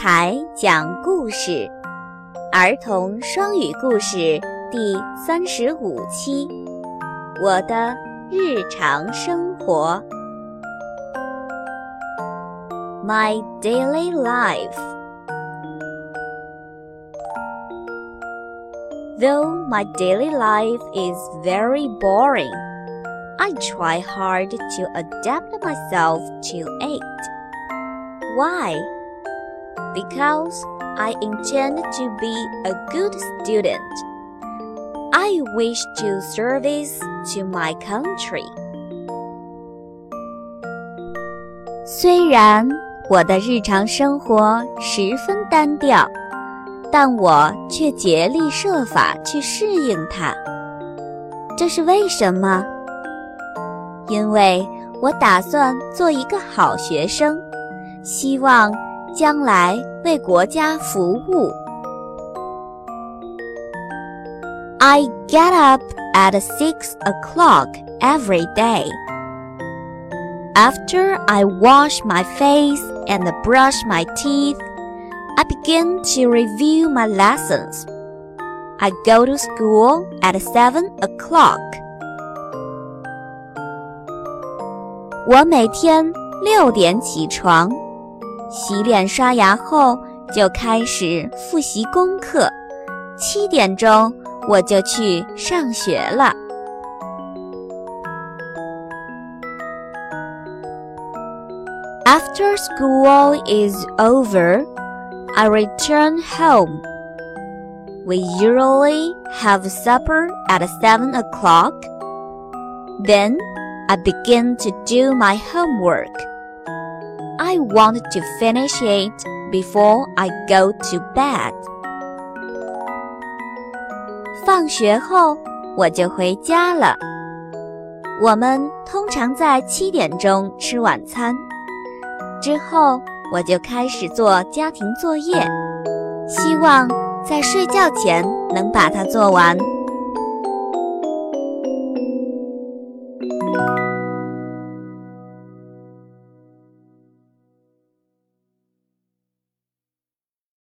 台讲故事，儿童双语故事第三十五期。我的日常生活，My daily life. Though my daily life is very boring, I try hard to adapt myself to it. Why? Because I intend to be a good student. I wish to service to my country. 虽然我的日常生活十分单调，但我却竭力设法去适应它。这是为什么？因为我打算做一个好学生，希望将来为国家服务。I get up at six o'clock every day. After I wash my face and brush my teeth, I begin to review my lessons. I go to school at seven o'clock. 我每天六点起床， 洗脸刷牙后就开始复习功课。七点钟我就去上学了。After school is over, I return home. We usually have supper at seven o'clock. Then I begin to do my homework. I want to finish it before I go to bed. 放学后我就回家了。我们通常在七点钟吃晚餐，之后我就开始做家庭作业，希望在睡觉前能把它做完。